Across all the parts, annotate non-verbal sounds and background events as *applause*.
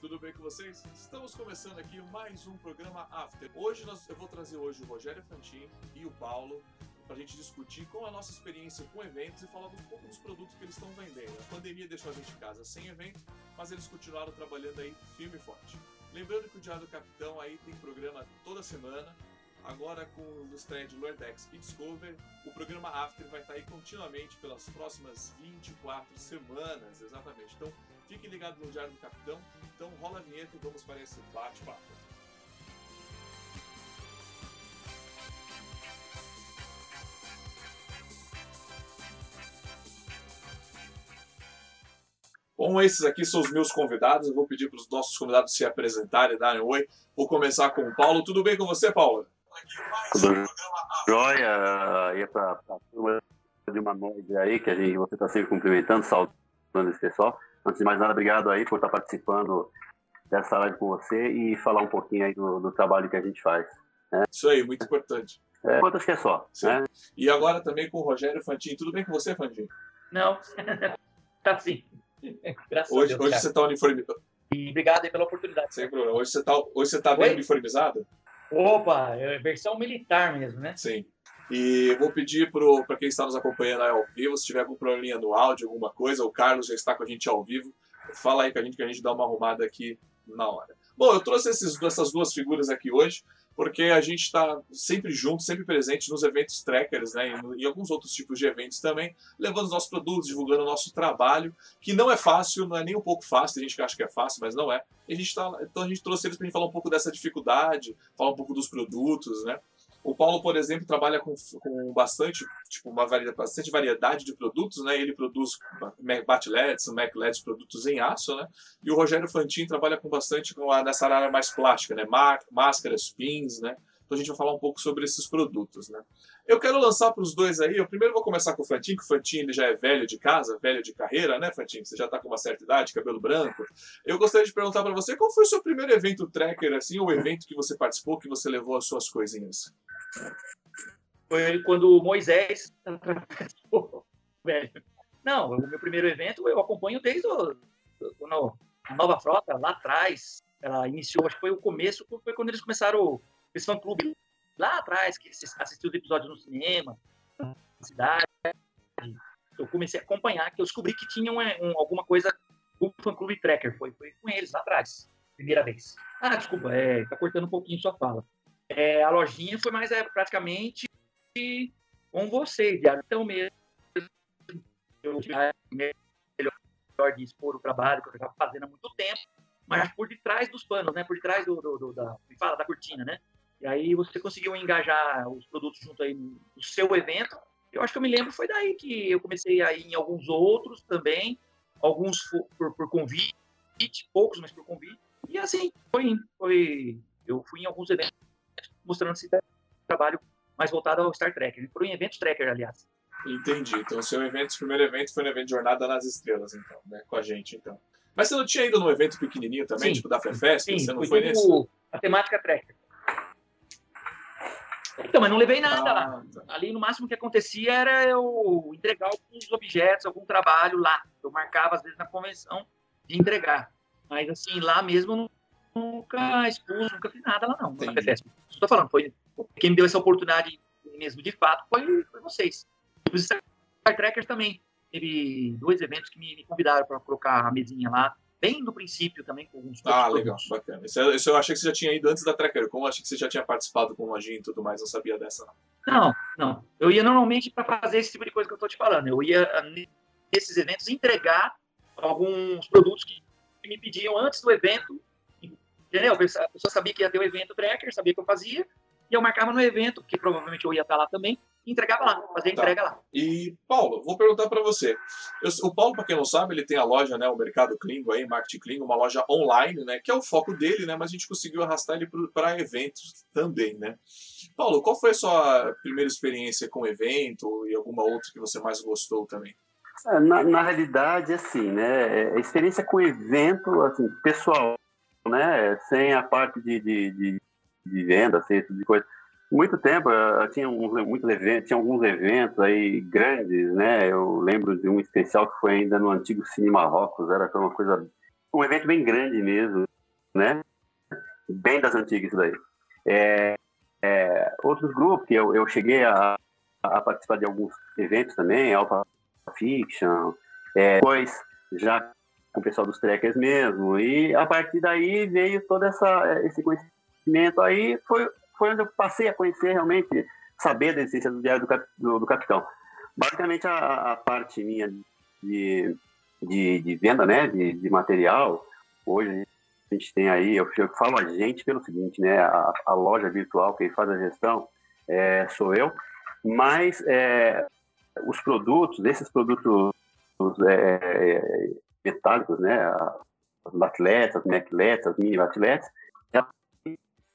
Tudo bem com vocês? Estamos começando aqui mais um programa After. Hoje nós, eu vou trazer hoje o Rogério Fantin e o Paulo para a gente discutir com a nossa experiência com eventos e falar um pouco dos produtos que eles estão vendendo. A pandemia deixou a gente em casa sem evento, mas eles continuaram trabalhando aí firme e forte. Lembrando que o Diário do Capitão aí tem programa toda semana. Agora com o estreia de Lordex e Discover, o programa After vai estar aí continuamente pelas próximas 24 semanas, exatamente. Então Fique ligado no Diário do Capitão. Então rola a vinheta e vamos para esse bate-papo. Bom, esses aqui são os meus convidados. Eu vou pedir para os nossos convidados se apresentarem, darem oi. Vou começar com o Paulo. Tudo bem com você, Paulo? Tudo jóia. E é para a turma de uma noite aí, que a gente, você está sempre cumprimentando, saudando esse pessoal. Antes de mais nada, obrigado aí por estar participando dessa live com você e falar um pouquinho aí do, do trabalho que a gente faz. Né? Isso aí, muito importante. É, quantas que é só. Né? E agora também com o Rogério Fantin. Tudo bem com você, Fantin? Não, *laughs* tá sim. Graças hoje, a Deus. Hoje você está uniformizado. E obrigado aí pela oportunidade. Sem problema. Hoje você está hoje você tá bem uniformizado? Opa, é versão militar mesmo, né? Sim. E vou pedir para quem está nos acompanhando ao vivo, se tiver algum probleminha no áudio, alguma coisa, o Carlos já está com a gente ao vivo, fala aí com a gente que a gente dá uma arrumada aqui na hora. Bom, eu trouxe esses, essas duas figuras aqui hoje, porque a gente está sempre junto, sempre presente nos eventos trackers, né, e, alguns outros tipos de eventos também, levando os nossos produtos, divulgando o nosso trabalho, que não é fácil, não é nem um pouco fácil, tem gente que acha que é fácil, mas não é. E a gente tá, então a gente trouxe eles para a falar um pouco dessa dificuldade, falar um pouco dos produtos, né, o Paulo, por exemplo, trabalha com, com bastante, tipo, uma variedade, bastante variedade de produtos, né? Ele produz BAT-LEDs, Mac-LEDs, produtos em aço, né? E o Rogério Fantin trabalha com bastante com a, nessa área mais plástica, né? Máscaras, pins, né? Então a gente vai falar um pouco sobre esses produtos, né? Eu quero lançar para os dois aí. Eu primeiro vou começar com o Fantin, que o Fantin ele já é velho de casa, velho de carreira, né, Fantin? Você já está com uma certa idade, cabelo branco. Eu gostaria de perguntar para você qual foi o seu primeiro evento tracker, assim, ou evento que você participou, que você levou as suas coisinhas? Foi quando Moisés *laughs* velho. Não, o meu primeiro evento eu acompanho desde o, a Nova Frota, lá atrás, ela iniciou, acho que foi o começo, foi quando eles começaram esse fã clube lá atrás, que assistiu os episódios no cinema, na cidade. Eu comecei a acompanhar, que eu descobri que tinha um, um, alguma coisa, o fã clube tracker, foi, foi com eles lá atrás, primeira vez. Ah, desculpa, é, tá cortando um pouquinho sua fala. É, a lojinha foi mais é, praticamente com você, então mesmo. Eu melhor de expor o trabalho que eu estava fazendo há muito tempo, mas por detrás dos panos, né? Por detrás do, do, do da, fala, da cortina, né? E aí você conseguiu engajar os produtos junto aí no seu evento. Eu acho que eu me lembro, foi daí que eu comecei a ir em alguns outros também, alguns por, por, por convite, poucos, mas por convite. E assim, foi, foi eu fui em alguns eventos mostrando esse trabalho mais voltado ao Star Trek. Ele foi em eventos tracker, aliás. Entendi. Então, o seu evento, o primeiro evento foi no evento Jornada nas Estrelas, então, né? Com a gente, então. Mas você não tinha ido num evento pequenininho também, sim, tipo da FEFESP? Sim, você não foi nesse? A temática tracker. Então, mas não levei nada ah, lá. Tá. Ali, no máximo que acontecia era eu entregar alguns objetos, algum trabalho lá. Eu marcava, às vezes, na convenção de entregar. Mas, assim, lá mesmo, eu nunca expus, nunca fiz nada lá, não. Na FEFESP. Estou falando, foi quem me deu essa oportunidade mesmo, de fato, foi, foi vocês. Os Star Trekkers também. Teve dois eventos que me, me convidaram para colocar a mesinha lá bem no princípio também com alguns Ah, legal, bacana. Isso, isso, eu achei que você já tinha ido antes da Trekker. Como eu achei que você já tinha participado com o Lojinha e tudo mais, não sabia dessa, não. Não, não. Eu ia normalmente para fazer esse tipo de coisa que eu estou te falando. Eu ia nesses eventos entregar alguns produtos que me pediam antes do evento. Entendeu? A pessoa sabia que ia ter o evento Trekker, sabia que eu fazia, e eu marcava no evento, que provavelmente eu ia estar lá também, e entregava lá, fazia a Tá. entrega lá. E, Paulo, vou perguntar para você. Eu- o Paulo, para quem não sabe, ele tem a loja, né, o Mercado Klingo aí, Marketing Klingo, uma loja online, né, que é o foco dele, né, mas a gente conseguiu arrastar ele para eventos também, né. Paulo, qual foi a sua primeira experiência com evento e alguma outra que você mais gostou também? É, Na, na realidade, assim, né? é, A experiência com evento, assim, pessoal, né? Sem a parte de, de, de, de venda, assim, esse tipo de coisa. Muito tempo, eh, tinha uns, muitos eventos, tinha alguns eventos aí grandes, né? Eu lembro de um especial que foi ainda no antigo Cine Marrocos, era uma coisa, um evento bem grande mesmo, né? Bem das antigas isso daí. É, é, outros grupos que eu, eu cheguei a, a participar de alguns eventos também, Alpha Fiction, é, depois já com o pessoal dos trekkers mesmo, e a partir daí veio todo essa, esse conhecimento aí, foi, foi onde eu passei a conhecer realmente, saber da existência do Diário do, do, do Capitão. Basicamente a, a parte minha de, de, de venda, né, de, de material, hoje a gente tem aí, eu, eu falo a gente pelo seguinte, né, a, a loja virtual, quem faz a gestão é, sou eu, mas é, os produtos, esses produtos é, metálicos, né, as atletas, as atletas, as mini atletas,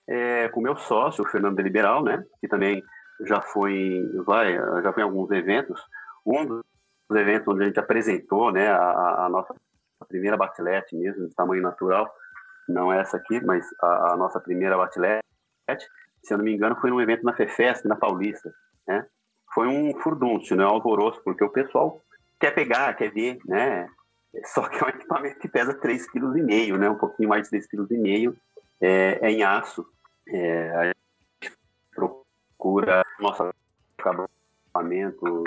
é, com meu sócio, o Fernando de Liberal, né, que também já foi, vai, já foi em alguns eventos, um dos eventos onde a gente apresentou, né, a, a nossa primeira batilete mesmo, de tamanho natural, não é essa aqui, mas a, a nossa primeira batilete, se eu não me engano, foi num evento na FEFESP, na Paulista, né, foi um furdúncio, né, um alvoroço, porque o pessoal quer pegar, quer ver, né, só que é um equipamento que pesa 3,5 kg, né, um pouquinho mais de 3,5 kg, é, é em aço, é, a gente procura nosso acabamento,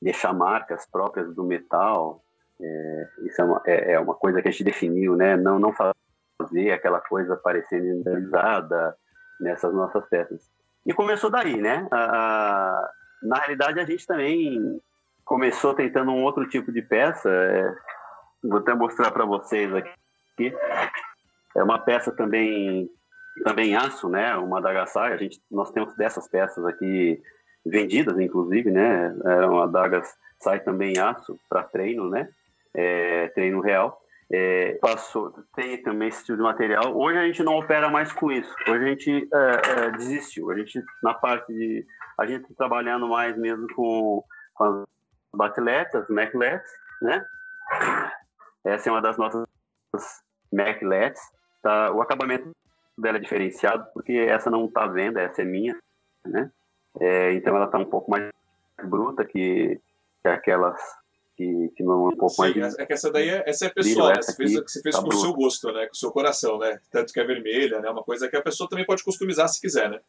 deixar marcas próprias do metal, é, isso é uma, é, é uma coisa que a gente definiu, né, não, não fazer aquela coisa parecendo industrializada nessas nossas peças. E começou daí, né, a, a, na realidade a gente também começou tentando um outro tipo de peça, é, vou até mostrar para vocês aqui, é uma peça também também aço, né? Uma adagasai. A gente nós temos dessas peças aqui vendidas, inclusive, né? É uma adagasai também aço para treino, né? É, treino real. É, passou, tem também esse tipo de material. Hoje a gente não opera mais com isso. Hoje a gente é, é, desistiu. A gente na parte de a gente tá trabalhando mais mesmo com, com as maclettes, né? Essa é uma das nossas maclettes. Tá? O acabamento dela é diferenciado, porque essa não está à venda, essa é minha, né? É, então ela está um pouco mais bruta que, que aquelas que, que não é um pouco Sim, mais... é que essa daí é, essa é pessoal, né? Você fez, você fez tá com o seu gosto, né? Com o seu coração, né? Tanto que é vermelha, né? Uma coisa que a pessoa também pode customizar se quiser, né?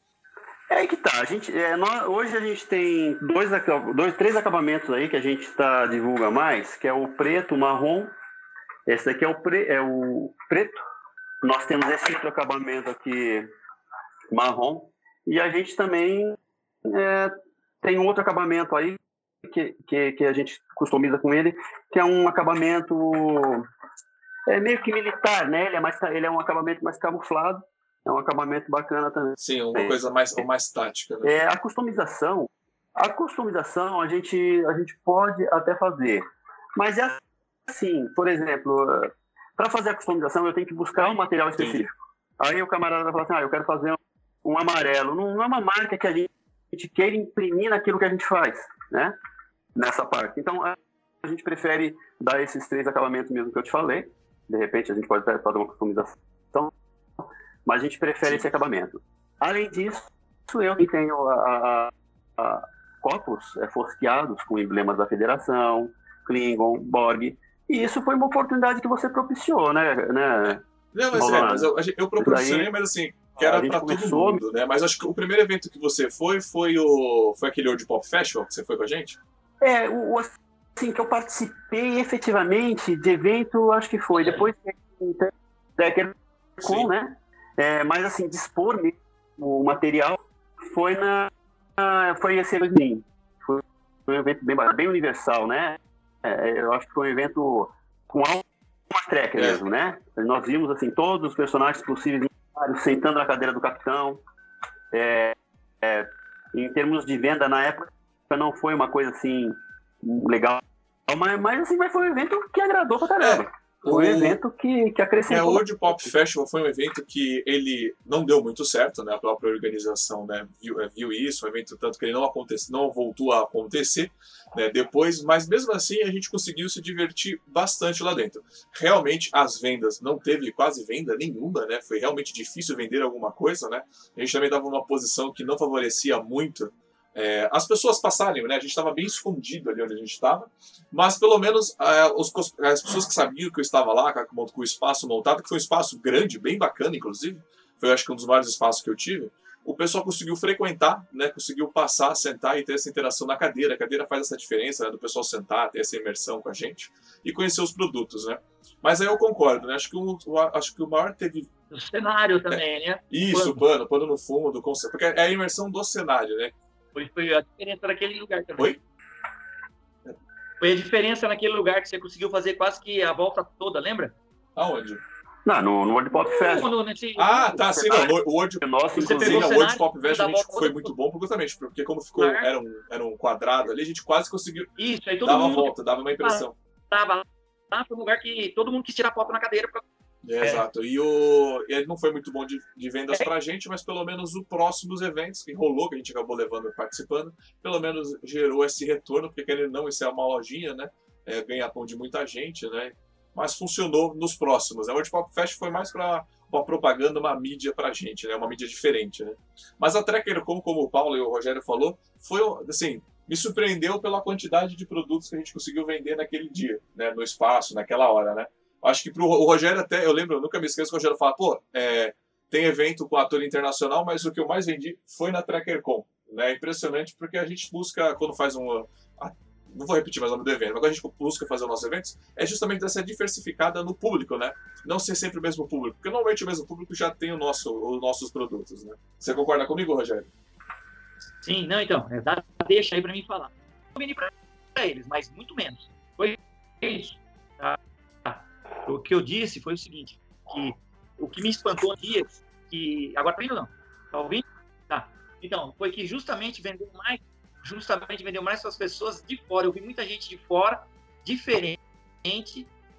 É aí que tá. A gente, é, nós- hoje a gente tem dois, dois, três acabamentos aí que a gente tá, divulga mais, que é o preto, o marrom. Esse daqui é o, pre, é o preto. Nós temos esse outro acabamento aqui, marrom. E a gente também é, tem outro acabamento aí, que, que, que a gente customiza com ele, que é um acabamento é meio que militar, né? Ele é, mais, ele é um acabamento mais camuflado. É um acabamento bacana também. Sim, uma É. coisa mais, mais tática, né? É, a customização, a customização a gente, a gente pode até fazer, mas é assim, por exemplo, para fazer a customização eu tenho que buscar um material específico. Aí o camarada vai falar assim, ah, eu quero fazer um, um amarelo. Não, não é uma marca que a gente, a gente queira imprimir naquilo que a gente faz, né? Nessa parte. Então a, a gente prefere dar esses três acabamentos mesmo que eu te falei. De repente a gente pode até fazer uma customização, mas a gente prefere Sim. esse acabamento. Além disso, eu que tenho a, a- a- copos é, fosqueados com emblemas da Federação, Klingon, Borg. E isso foi uma oportunidade que você propiciou, né? né? Não, mas, é, mas eu, eu proporcionei, mas assim, que era pra todo começou- mundo, né? Mas acho que o primeiro evento que você foi foi o foi aquele World Pop Festival que você foi com a gente? É, o, assim, que eu participei efetivamente de evento, acho que foi. Depois Trekker Sim. com, né? É, mas assim, dispor mesmo o material foi na. Foi esse evento. Foi um evento bem, bem universal, né? É, eu acho que foi um evento com alma tracker É. mesmo, né? Nós vimos assim, todos os personagens possíveis sentando na cadeira do capitão. É, é, em termos de venda, na época não foi uma coisa assim legal, mas, mas assim, mas foi um evento que agradou pra caramba. Um evento que, que acrescentou. É, o World Pop Festival foi um evento que ele não deu muito certo, né? A própria organização né, viu, é, viu isso, um evento tanto que ele não aconteceu, não voltou a acontecer né, depois, mas mesmo assim a gente conseguiu se divertir bastante lá dentro. Realmente as vendas não teve quase venda nenhuma, né? Foi realmente difícil vender alguma coisa, né? A gente também dava uma posição que não favorecia muito é, as pessoas passarem, né? A gente estava bem escondido ali onde a gente estava, mas pelo menos é, os, as pessoas que sabiam que eu estava lá, com, com o espaço montado, que foi um espaço grande, bem bacana, inclusive, foi acho que um dos maiores espaços que eu tive. O pessoal conseguiu frequentar, né? Conseguiu passar, sentar e ter essa interação na cadeira. A cadeira faz essa diferença, né, do pessoal sentar, ter essa imersão com a gente e conhecer os produtos, né? Mas aí eu concordo, né? Acho que o, acho que o maior teve o cenário também, é, né? Isso, o pano, pano no fundo, porque é a imersão do cenário, né? Foi, foi a diferença naquele lugar também. Oi? Foi a diferença naquele lugar que você conseguiu fazer quase que a volta toda, lembra? Aonde? Não, no, no World Pop Fest. No, nesse... Ah, tá, sim, não, o World, Nossa, você sim, o World Pop Fest a gente foi muito bom, justamente, porque como ficou, era um, era um quadrado ali, a gente quase conseguiu Isso, aí todo dava mundo volta, dava uma impressão. Tava lá, foi um lugar que todo mundo quis tirar foto na cadeira pra é, é. Exato. E, o, e ele não foi muito bom de, de vendas é. pra gente, mas pelo menos o próximo dos eventos que rolou, que a gente acabou levando participando, pelo menos gerou esse retorno, porque querendo não, isso é uma lojinha, né? É, ganha pão de muita gente, né? Mas funcionou nos próximos. Né? O World Pop Fest foi mais para uma propaganda, uma mídia pra gente, né? Uma mídia diferente, né? Mas a Trekker, como, como o Paulo e o Rogério falou, foi, assim, me surpreendeu pela quantidade de produtos que a gente conseguiu vender naquele dia, né? No espaço, naquela hora, né? Acho que pro o Rogério até, eu lembro, eu nunca me esqueço que o Rogério fala, pô, é, tem evento com ator internacional, mas o que eu mais vendi foi na TrackerCon. Né? É impressionante porque a gente busca, quando faz um. Não vou repetir mais o nome do evento, mas quando a gente busca fazer os nossos eventos, é justamente essa diversificada no público, né? Não ser sempre o mesmo público, porque normalmente o mesmo público já tem o nosso, os nossos produtos, né? Você concorda comigo, Rogério? Sim, não, então, é, dá, deixa aí para mim falar. Eu vendi para eles, mas muito menos. Foi isso. Tá? O que eu disse foi o seguinte, que o que me espantou aqui, que agora tá indo não, tá ouvindo? Tá. Então, foi que justamente vendeu mais, justamente vendeu mais para as pessoas de fora. Eu vi muita gente de fora, diferente,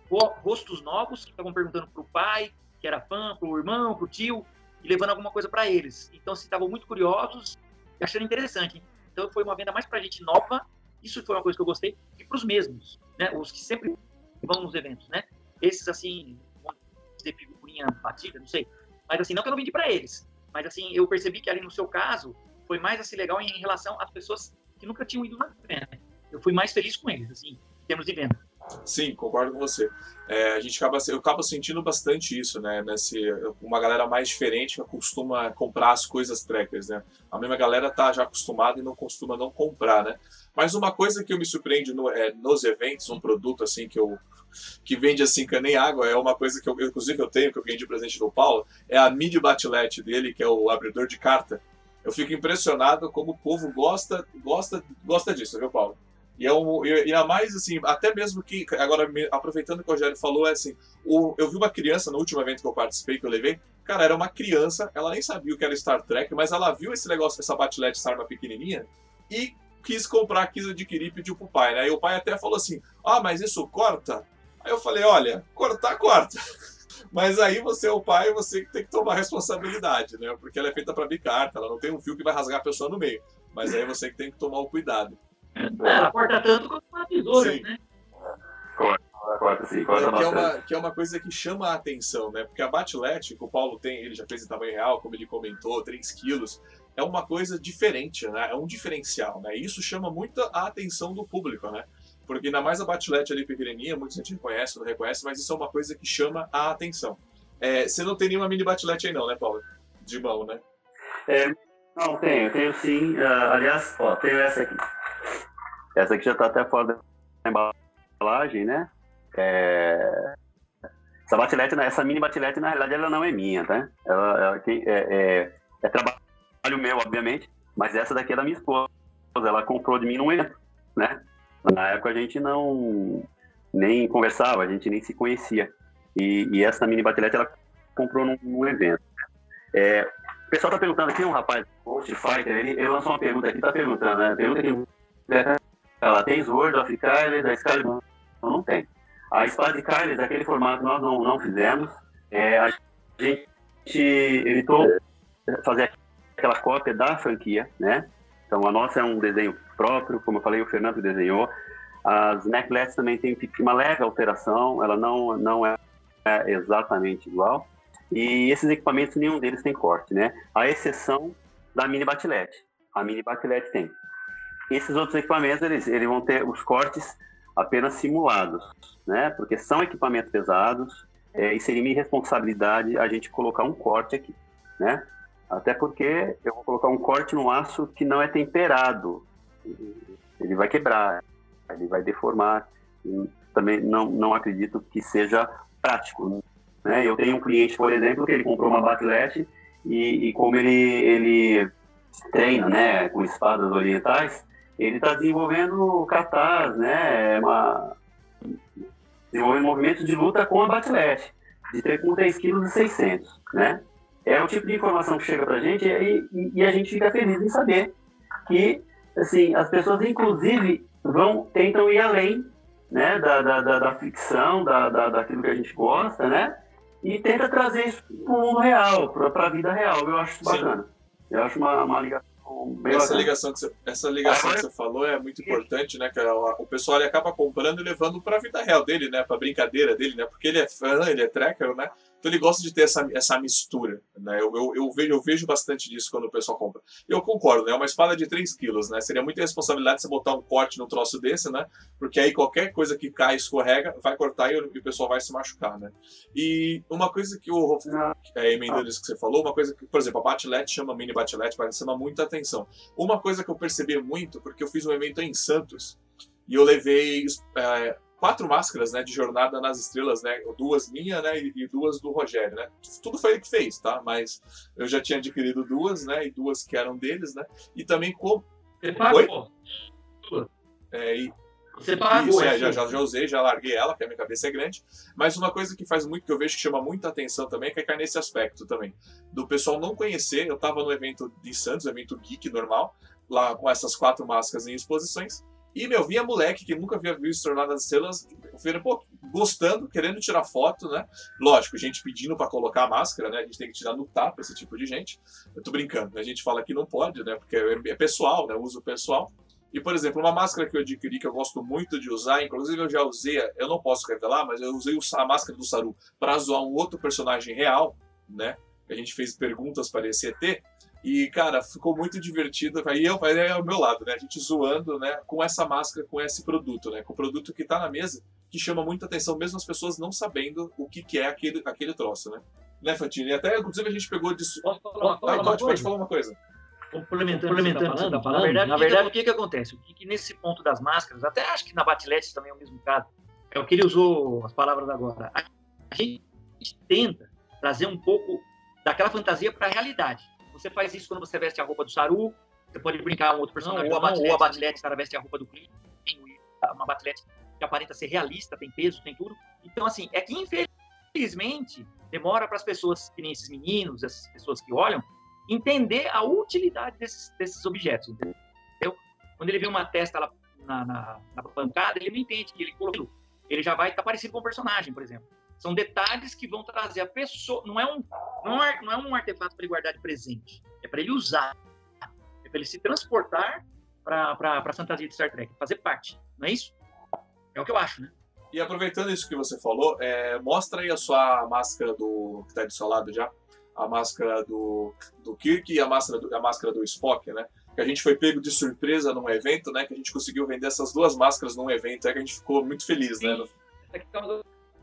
rostos novos que estavam perguntando pro pai, que era fã, pro irmão, pro tio, e levando alguma coisa para eles. Então, se estavam muito curiosos achando interessante. Então, foi uma venda mais para gente nova. Isso foi uma coisa que eu gostei e para os mesmos, né? Os que sempre vão nos eventos, né? Esses, assim, de figurinha batida, não sei. Mas, assim, não que eu não vendi para eles. Mas, assim, eu percebi que ali no seu caso, foi mais, assim, legal em relação às pessoas que nunca tinham ido na venda. Eu fui mais feliz com eles, assim, em termos de venda. Sim, concordo com você. É, a gente acaba, eu acabo sentindo bastante isso, né? Nesse, uma galera mais diferente que costuma comprar as coisas trackers, né? A mesma galera tá já acostumada e não costuma não comprar, né? Mas uma coisa que me surpreende no, é, nos eventos, um produto assim que eu que vende assim que nem água, é uma coisa que eu, inclusive eu tenho, que eu ganhei de presente do Paulo, é a mini batilete dele, que é o abridor de carta. Eu fico impressionado como o povo gosta, gosta, gosta disso, viu, Paulo? E, é um, e, a mais, assim, até mesmo que, agora, aproveitando que o Rogério falou, é assim, o, eu vi uma criança no último evento que eu participei, que eu levei, cara, era uma criança, ela nem sabia o que era Star Trek, mas ela viu esse negócio, essa batilete, essa arma pequenininha, e quis comprar, quis adquirir e pediu pro pai, né? E o pai até falou assim, ah, mas isso corta? Aí eu falei, olha, cortar, corta. *laughs* Mas aí você é o pai, você tem que tomar responsabilidade, né? Porque ela é feita para bicarta, ela não tem um fio que vai rasgar a pessoa no meio. Mas aí você que tem que tomar o cuidado. Ela corta tanto quanto uma tesoura, sim. né? Corta, corta sim, corta que, é uma, que é uma coisa que chama a atenção, né? Porque a batilete que o Paulo tem, ele já fez em tamanho real, como ele comentou, 3 quilos, é uma coisa diferente, né? É um diferencial, né? E isso chama muito a atenção do público, né? Porque ainda mais a batilete ali pequenininha, muita gente reconhece, não reconhece, mas isso é uma coisa que chama a atenção. É, você não tem nenhuma mini batilete aí não, né, Paulo? De mão, né? É, não, tenho, tenho sim. Uh, aliás, ó, tenho essa aqui. Essa aqui já está até fora da embalagem, né? É... Essa batilete, essa mini batilete, na realidade, ela não é minha, tá? Ela, ela é, é, é, trabalho meu, obviamente, mas essa daqui é da minha esposa. Ela comprou de mim num evento, né? Na época a gente não nem conversava, a gente nem se conhecia. E, e essa mini batilete ela comprou num, num evento. É, pessoal tá perguntando aqui, um rapaz, Ghost Fighter, ele, ele lançou uma pergunta aqui, tá perguntando, né? Pergunta ela tem Sword of Kyles, a Excalibur não tem. A espada de Kyles, aquele formato nós não, não fizemos. É, a gente evitou fazer aquela cópia da franquia, né? Então a nossa é um desenho próprio, como eu falei, o Fernando desenhou. As necklets também tem uma leve alteração, ela não, não é, é exatamente igual. E esses equipamentos, nenhum deles tem corte, né? A exceção da mini batilete. A mini batilete tem. Esses outros equipamentos, eles, eles vão ter os cortes apenas simulados, né? Porque são equipamentos pesados é, e seria minha responsabilidade a gente colocar um corte aqui, né? Até porque eu vou colocar um corte no aço que não é temperado. Ele vai quebrar, ele vai deformar. Também não, não acredito que seja prático. Né? Eu tenho um cliente, por exemplo, que ele comprou uma batlete e, e como ele, ele treina né, com espadas orientais, ele está desenvolvendo katas, né, uma, desenvolvendo movimentos de luta com a batlete, de ter com 3,6 kg, né? É o tipo de informação que chega para a gente e, e, a gente fica feliz em saber que, assim, as pessoas, inclusive, vão, tentam ir além, né, da, da, da, da ficção, da, da, daquilo que a gente gosta, né? E tenta trazer isso para o mundo real, para a vida real. Eu acho bacana. Eu acho uma, uma ligação essa ligação, que você, essa ligação que você falou é muito importante, né? Que o pessoal ele acaba comprando e levando para a vida real dele, né? Para brincadeira dele, né? Porque ele é fã, ele é tracker, né? Então ele gosta de ter essa, essa mistura, né? Eu, eu, eu, vejo, eu vejo bastante disso quando o pessoal compra. Eu concordo, né? É uma espada de 3 quilos, né? Seria muita responsabilidade você botar um corte no troço desse, né? Porque aí qualquer coisa que cai, escorrega, vai cortar e o, pessoal vai se machucar, né? E uma coisa que o é, emendando isso que você falou, uma coisa que, por exemplo, a Batlet chama mini Batlet, vai chamar muita atenção. Uma coisa que eu percebi muito, porque eu fiz um evento em Santos, e eu levei é, quatro máscaras, né, de Jornada nas Estrelas, né, duas minha, né, e duas do Rogério, né. Tudo foi ele que fez, tá? Mas eu já tinha adquirido duas, né, e duas que eram deles, né. E também com Você pagou? É, e... Você pagou? Isso, é, já, já, já usei, já larguei ela, porque a minha cabeça é grande. Mas uma coisa que faz muito, que eu vejo que chama muita atenção também, é que cai nesse aspecto também. Do pessoal não conhecer, eu tava no evento de Santos, evento geek normal, lá com essas quatro máscaras em exposições. E, meu, vinha moleque que nunca havia visto Jornada das Estrelas, pô, gostando, querendo tirar foto, né? Lógico, gente pedindo para colocar a máscara, né? A gente tem que tirar no tapa esse tipo de gente. Eu tô brincando, né? A gente fala que não pode, né? Porque é, é pessoal, né? Uso pessoal. E, por exemplo, uma máscara que eu adquiri, que eu gosto muito de usar, inclusive eu já usei, eu não posso revelar, mas eu usei a máscara do Saru para zoar um outro personagem real, né? A gente fez perguntas para esse ET, e, cara, ficou muito divertido. Aí eu, aí é ao meu lado, né? A gente zoando, né? Com essa máscara, com esse produto, né? Com o produto que tá na mesa, que chama muita atenção, mesmo as pessoas não sabendo o que, que é aquele, aquele troço, né? Né, Fantini? E até, inclusive, a gente pegou de. Posso falar, uma, ah, pode, pode falar uma coisa. Complementando, complementando o que você está falando, na verdade, na verdade o que, que acontece? O que, que, nesse ponto das máscaras, até acho que na Batilete também é o mesmo caso, é o que ele usou as palavras agora. A gente tenta trazer um pouco daquela fantasia para a realidade. Você faz isso quando você veste a roupa do Saru, você pode brincar um outro personagem, não, ou, a Batlete, ou a Batlete, cara veste a roupa do Clint, uma Batlete que aparenta ser realista, tem peso, tem tudo. Então, assim, é que infelizmente demora para as pessoas, que nem esses meninos, essas pessoas que olham, entender a utilidade desses, desses objetos, entendeu? Quando ele vê uma testa lá na, na, na bancada, ele não entende que ele colocou ele já vai estar tá parecido com o personagem, por exemplo. São detalhes que vão trazer a pessoa. Não é um, não é, não é um artefato para ele guardar de presente. É para ele usar. É para ele se transportar para a fantasia de Star Trek, fazer parte. Não é isso? É o que eu acho, né? E aproveitando isso que você falou, é, mostra aí a sua máscara do que está do seu lado já. A máscara do, do Kirk e a máscara do, a máscara do Spock, né? Que a gente foi pego de surpresa num evento, né? Que a gente conseguiu vender essas duas máscaras num evento, é que a gente ficou muito feliz, né? Essa aqui tá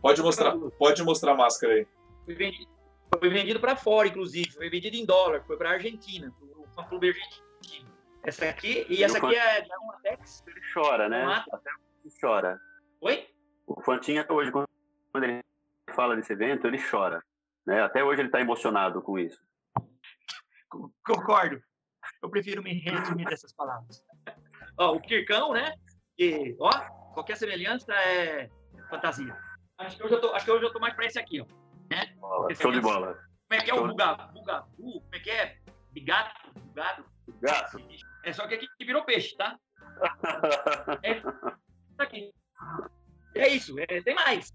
Pode mostrar, pode mostrar a máscara aí. Foi vendido, foi vendido para fora, inclusive. Foi vendido em dólar. Foi para a Argentina, para o clube argentino. Essa aqui, e essa aqui é da Matex. Ele chora, né? Até chora. Oi? O Fantinha, até hoje, quando ele fala desse evento, ele chora. Né? Até hoje ele está emocionado com isso. Concordo. Eu prefiro me resumir dessas palavras. Ó, o Kirkão, né? Que, ó, qualquer semelhança é fantasia. Acho que hoje eu tô, acho que hoje eu tô mais pra esse aqui, ó. Né? Bola, show de bola. Como é que é o Bugabu? Bugabu? Como é que é? Bigado, bugado. Gato. É só que aqui virou peixe, tá? *laughs* É, tá aqui. É isso, é, tem mais.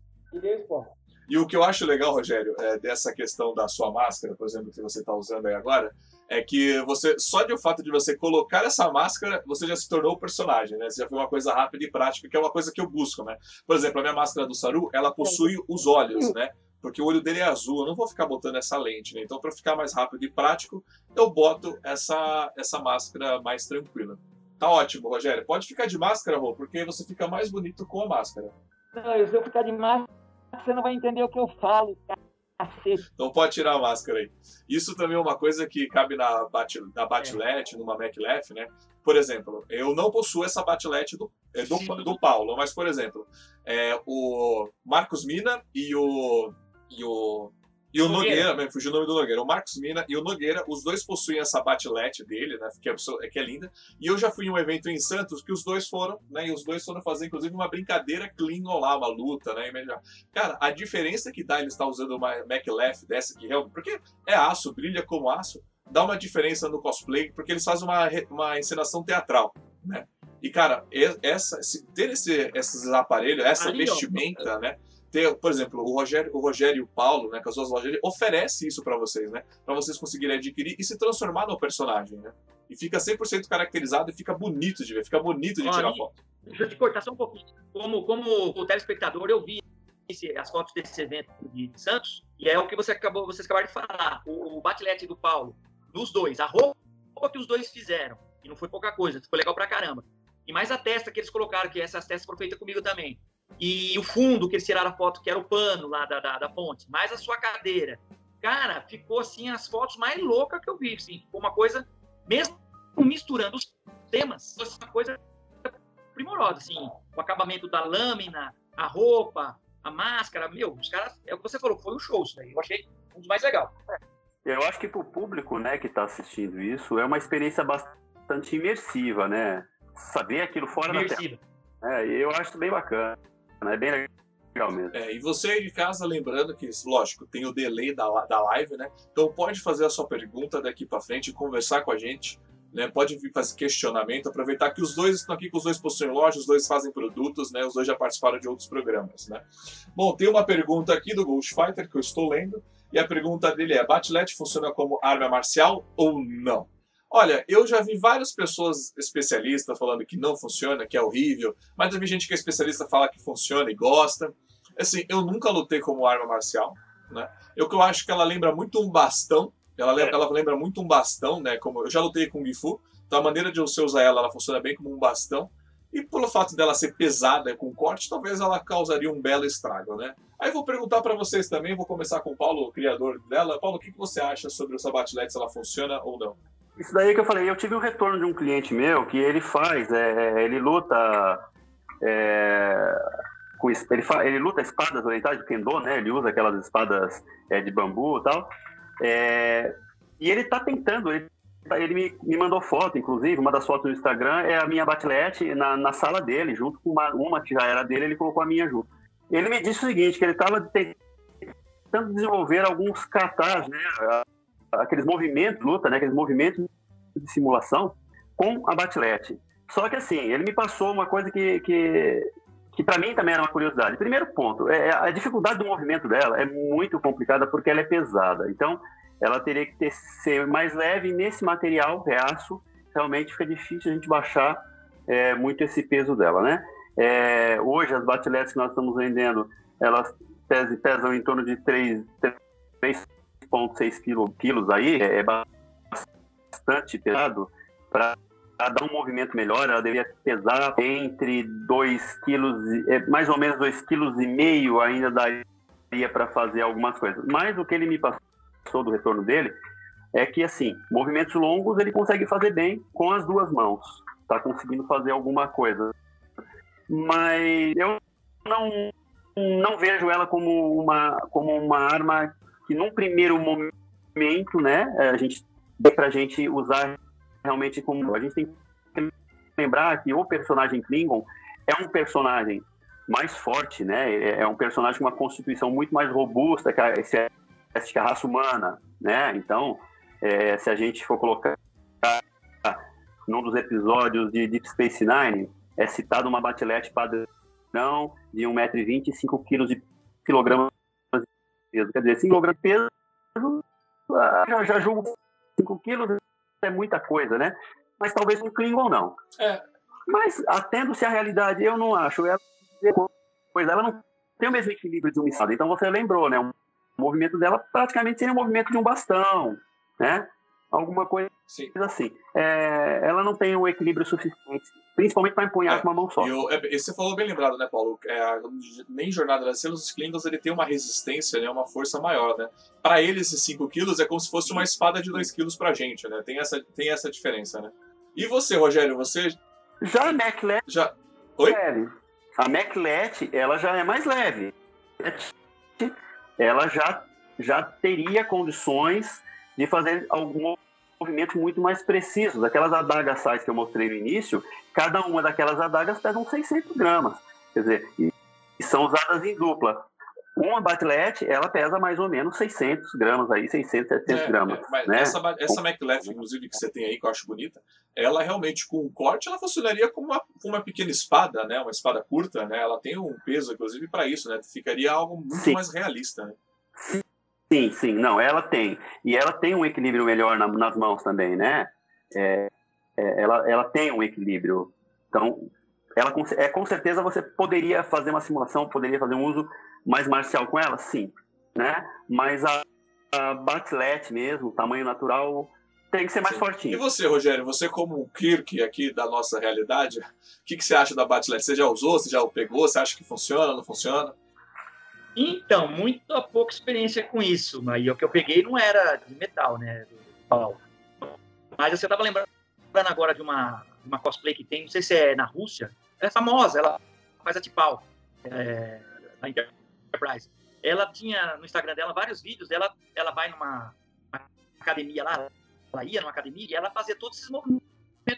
E o que eu acho legal, Rogério, é, dessa questão da sua máscara, por exemplo, que você está usando aí agora, é que você só de o fato de você colocar essa máscara, você já se tornou o personagem, né? Você já foi uma coisa rápida e prática, que é uma coisa que eu busco, né? Por exemplo, a minha máscara do Saru, ela possui os olhos, né? Porque o olho dele é azul, eu não vou ficar botando essa lente, né? Então, para ficar mais rápido e prático, eu boto essa, essa máscara mais tranquila. Tá ótimo, Rogério. Pode ficar de máscara, Rô, porque você fica mais bonito com a máscara. Não, se eu ficar de máscara, você não vai entender o que eu falo, cacete. *laughs* Então pode tirar a máscara aí. Isso também é uma coisa que cabe na, bat, na Batlete, numa MacLef, né? Por exemplo, eu não possuo essa Batlete do, é, do, do Paulo, mas, por exemplo, é, o Marcos Mina e o. E o e o Nogueira. Nogueira, fugiu o nome do Nogueira. O Marcos Mina e o Nogueira, os dois possuem essa batlete dele, né? Que é, absur- que é linda. E eu já fui em um evento em Santos que os dois foram, né? E os dois foram fazer, inclusive, uma brincadeira Klingon lá, uma luta, né? Cara, a diferença que dá ele estar usando uma MacLef dessa que realmente. Porque é aço, brilha como aço, dá uma diferença no cosplay, porque eles fazem uma, uma encenação teatral, né? E, cara, essa, ter esse, esses aparelhos, essa vestimenta, né? Ter, por exemplo, o Rogério, o Rogério e o Paulo, né, com as suas lojas, ele oferece isso pra vocês, né? Pra vocês conseguirem adquirir e se transformar no personagem, né? E fica 100% caracterizado e fica bonito de ver, fica bonito de tirar foto. Deixa eu te cortar só um pouquinho. Como, como o telespectador, eu vi esse- as fotos desse evento de Santos, e é o que você acabou, vocês acabaram de falar. O, o batlete do Paulo, dos dois, a roupa que os dois fizeram, e não foi pouca coisa, foi legal pra caramba. E mais a testa que eles colocaram, que essas testas foram feitas comigo também. E o fundo que eles tiraram a foto, que era o pano lá da, da, da ponte, mais a sua cadeira. Cara, ficou assim as fotos mais loucas que eu vi. Assim, ficou uma coisa, mesmo misturando os temas, foi uma coisa primorosa, assim, o acabamento da lâmina, a roupa, a máscara, meu, os caras, é o que você falou, foi um show isso daí, eu achei um dos mais legais. Eu acho que para o público né, que está assistindo isso, é uma experiência bastante imersiva, né? Saber aquilo fora da Imersiva. tela. É, eu acho bem bacana. É bem legal mesmo. É, e você aí de casa, lembrando que, lógico, tem o delay da, da live, né? Então pode fazer a sua pergunta daqui pra frente, conversar com a gente, né? Pode vir fazer questionamento, aproveitar que os dois estão aqui, que os dois possuem loja, os dois fazem produtos, né? Os dois já participaram de outros programas, né? Bom, tem uma pergunta aqui do Ghost Fighter que eu estou lendo, e a pergunta dele é: Batlete funciona como arma marcial ou não? Olha, eu já vi várias pessoas especialistas falando que não funciona, que é horrível, mas eu vi gente que é especialista falar que funciona e gosta. Assim, eu nunca lutei como arma marcial, né? Eu que eu acho que ela lembra muito um bastão. Ela lembra, ela lembra muito um bastão, né? Como eu já lutei com Kung Fu, então a maneira de você usar ela, ela funciona bem como um bastão. E pelo fato dela ser pesada com corte, talvez ela causaria um belo estrago, né? Aí vou perguntar para vocês também, vou começar com o Paulo, o criador dela. Paulo, o que você acha sobre essa batilete, se ela funciona ou não? Isso daí que eu falei, eu tive um retorno de um cliente meu que ele faz, é, ele luta. é, com, ele, fa- ele luta espadas orientais de Kendo, né? Ele usa aquelas espadas é, de bambu e tal. É, e ele tá tentando, ele, ele me, me mandou foto, inclusive, uma das fotos do Instagram é a minha batilete na, na sala dele, junto com uma, uma que já era dele, ele colocou a minha junto. Ele me disse o seguinte, que ele estava tentando desenvolver alguns katas, né? Aqueles movimentos, luta, né? Aqueles movimentos de simulação com a batilete. Só que assim, ele me passou uma coisa que, que, que para mim também era uma curiosidade. Primeiro ponto, é, a dificuldade do movimento dela é muito complicada porque ela é pesada. Então, ela teria que ter, ser mais leve nesse material, reaço, realmente fica difícil a gente baixar é, muito esse peso dela, né? É, hoje, as batiletes que nós estamos vendendo, elas pesam, em torno de 3, 3,6 quilo- quilos aí, é, é bastante pesado para dar um movimento melhor, ela deveria pesar entre 2 quilos, é, mais ou menos 2 quilos e meio ainda daria para fazer algumas coisas. Mas o que ele me passou do retorno dele é que, assim, movimentos longos ele consegue fazer bem com as duas mãos. Está conseguindo fazer alguma coisa. Mas eu não, não vejo ela como uma, como uma arma que, num primeiro momento, né, a gente dê pra gente usar realmente como. A gente tem que lembrar que o personagem Klingon é um personagem mais forte, né? É é um personagem com uma constituição muito mais robusta que a, que a raça humana, né? Então, é, se a gente for colocar num dos episódios de Deep Space Nine, é citado uma batilete padrão de 1,20m e 5 kg de quilogramas de peso. Quer dizer, 5 kg de peso, ah, já, já julgo 5 quilos é muita coisa, né? Mas talvez um Klingon não. É. Mas, atendo-se à realidade, eu não acho. Ela, pois ela não tem o mesmo equilíbrio de uma espada. Então você lembrou, né? O movimento dela praticamente seria o movimento de um bastão, né? Alguma coisa Sim. assim. É, ela não tem o equilíbrio suficiente, principalmente para empunhar É, com uma mão só. E o- é, você falou bem lembrado, né, Paulo? É, nem Jornada das Estrelas, os Klingons ele tem uma resistência, né, uma força maior, né? Para eles, esses 5 quilos é como se fosse uma espada de 2 quilos pra gente, né? Tem essa, tem essa diferença, né? E você, Rogério, você Já a Maclet já. Oi? leve. A Maclet, ela já é mais leve. Ela já, já teria condições de fazer algum movimento muito mais precisos. Aquelas adagas sais que eu mostrei no início, cada uma daquelas adagas pesa uns 600 gramas. Quer dizer, e, são usadas em dupla. Uma batlete, ela pesa mais ou menos 600 gramas aí, 600, 700 É, gramas. é, né? essa, essa MacLef, inclusive, que você tem aí, que eu acho bonita, ela realmente, com o corte, ela funcionaria como uma, uma pequena espada, né? Uma espada curta, né? Ela tem um peso, inclusive, para isso, né? Ficaria algo muito Sim. mais realista, né? Sim, sim, não, ela tem. E ela tem um equilíbrio melhor na- nas mãos também, né? É, é, ela, ela tem um equilíbrio. Então, ela com, é, com certeza você poderia fazer uma simulação, poderia fazer um uso mais marcial com ela, sim. Né? Mas a, a Batlet mesmo, tamanho natural, tem que ser mais Sim. fortinho. E você, Rogério, você como o Kirk aqui da nossa realidade, o que, que você acha da Batlet? Você já usou? Você já o pegou? Você acha que funciona, não funciona? Então, muito pouca experiência com isso. Mas o que eu peguei não era de metal, né? do pau. Mas você estava lembrando agora de uma, uma cosplay que tem, não sei se é na Rússia, é famosa, ela faz a Tipal, é, na Enterprise. Ela tinha no Instagram dela vários vídeos dela, ela vai numa, uma academia lá, ela ia numa academia e ela fazia todos esses movimentos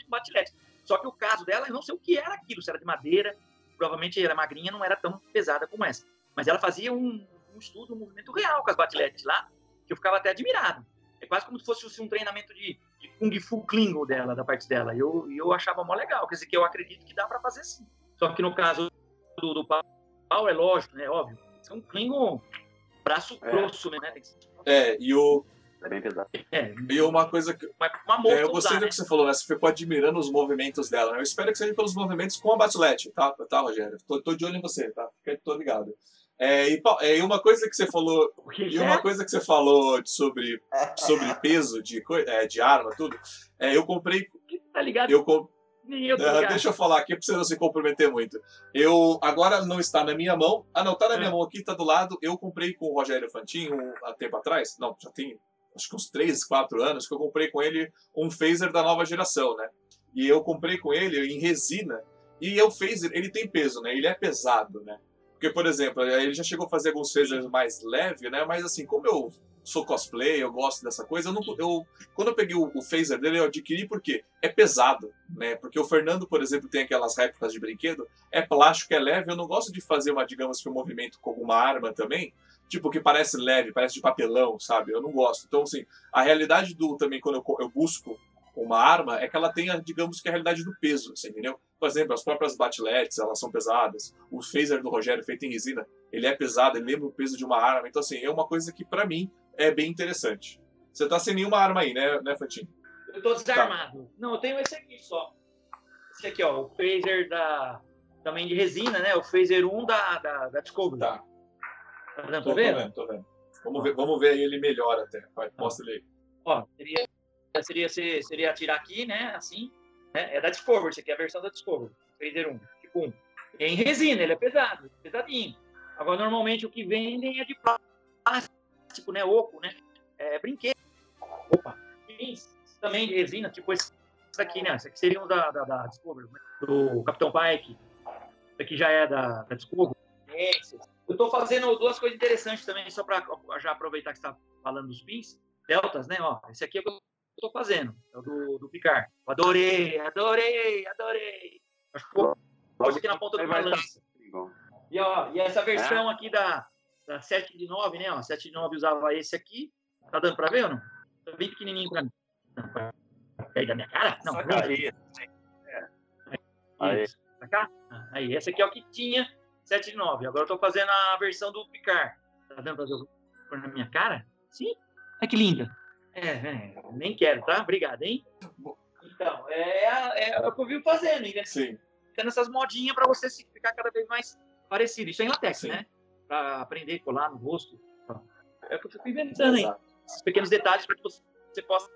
com batilete. Só que o caso dela, eu não sei o que era aquilo, se era de madeira, provavelmente era magrinha, não era tão pesada como essa. Mas ela fazia um, um estudo, um movimento real com as batiletes lá, que eu ficava até admirado. É quase como se fosse assim, um treinamento de, de Kung Fu Klingon dela, da parte dela. E eu, eu achava mó legal, quer dizer, que eu acredito que dá para fazer sim. Só que no caso do, do pau, é lógico, né? Óbvio. É um Klingon braço É. grosso, né? É, e, o, É bem pesado. É, e uma coisa que. uma, uma É, eu gostei usar, do né? que você falou, né? Você ficou admirando os movimentos dela. né? Eu espero que seja pelos movimentos com a Batlet, tá, tá Rogério? Tô, tô de olho em você, tá? Fica, tô ligado. É, e, é, e uma coisa que você falou E é? uma coisa que você falou sobre, sobre peso de, é, de arma, tudo, é, eu comprei. Tá ligado? Eu, com- Nem eu tô Ah, ligado. deixa eu falar aqui pra você não se comprometer muito. Eu agora não está na minha mão. Ah, não, tá na minha É. mão aqui, tá do lado. Eu comprei com o Rogério Fantin um, há tempo atrás. Não, já tem acho que uns 3, 4 anos que eu comprei com ele um phaser da nova geração, né? E eu comprei com ele em resina. E o phaser, ele tem peso, né? Ele é pesado, né? Porque, por exemplo, ele já chegou a fazer alguns phasers mais leve, né? Mas assim, como eu sou cosplay, eu gosto dessa coisa, eu não, eu, quando eu peguei o, o phaser dele, eu adquiri porque é pesado, né? Porque o Fernando, por exemplo, tem aquelas réplicas de brinquedo, é plástico, é leve, eu não gosto de fazer uma, digamos que um movimento com uma arma também, tipo, que parece leve, parece de papelão, sabe? Eu não gosto. Então, assim, a realidade do também, quando eu, eu busco uma arma, é que ela tenha, digamos que a realidade do peso, assim, entendeu? Por exemplo, as próprias batiletes, elas são pesadas. O phaser do Rogério, feito em resina, ele é pesado, ele lembra o peso de uma arma. Então, assim, é uma coisa que, pra mim, é bem interessante. Você tá sem nenhuma arma aí, né, né Fatinho? Eu tô desarmado. Não, eu tenho esse aqui só. Esse aqui, ó, o phaser da. Também de resina, né? O phaser 1 da, da, da Discovery. Tá. Tá dando Tô, tô vendo, tô vendo. Vamos ver, vamos ver aí ele melhor até. Vai, mostra ele aí. Ó, seria, seria, seria, seria tirar aqui, né? Assim. Né? É da Discovery, isso aqui é a versão da Discovery. Phaser 1, tipo 1. É em resina, ele é pesado, pesadinho. Agora, normalmente o que vendem é de plástico, né? Oco, né? É brinquedo. Opa! Também resina, tipo esse aqui, né? Esse aqui seria um da, da, da Discovery, né? do Capitão Pike. Esse aqui já é da, da Discovery. Eu tô fazendo duas coisas interessantes também, só para já aproveitar que você tá falando dos pins. Deltas, né? Ó, esse aqui é eu tô fazendo. É o do, do Picard. Adorei, adorei, adorei. Acho que ficou aqui na ponta do balanço. E, ó, e essa versão aqui da, da 7 de 9, né? Ó, 7 de 9 usava esse aqui. Tá dando pra ver ou não? Tá bem pequenininho pra mim. Aí da minha cara? Não, Saca, grande. isso. Aí. Ah, Aí, essa aqui é o que tinha 7 de 9. Agora eu tô fazendo a versão do Picard. Tá dando pra ver pôr na minha cara? Sim. Olha que linda. É, nem quero, tá? Obrigado, hein? Então, é, é, é o que eu vivo fazendo, ainda Sim. tendo essas modinhas para você ficar cada vez mais parecido. Isso é em latex, Sim. né? Para aprender a colar no rosto. É o que eu fico inventando. Exato. Esses pequenos detalhes para que você possa.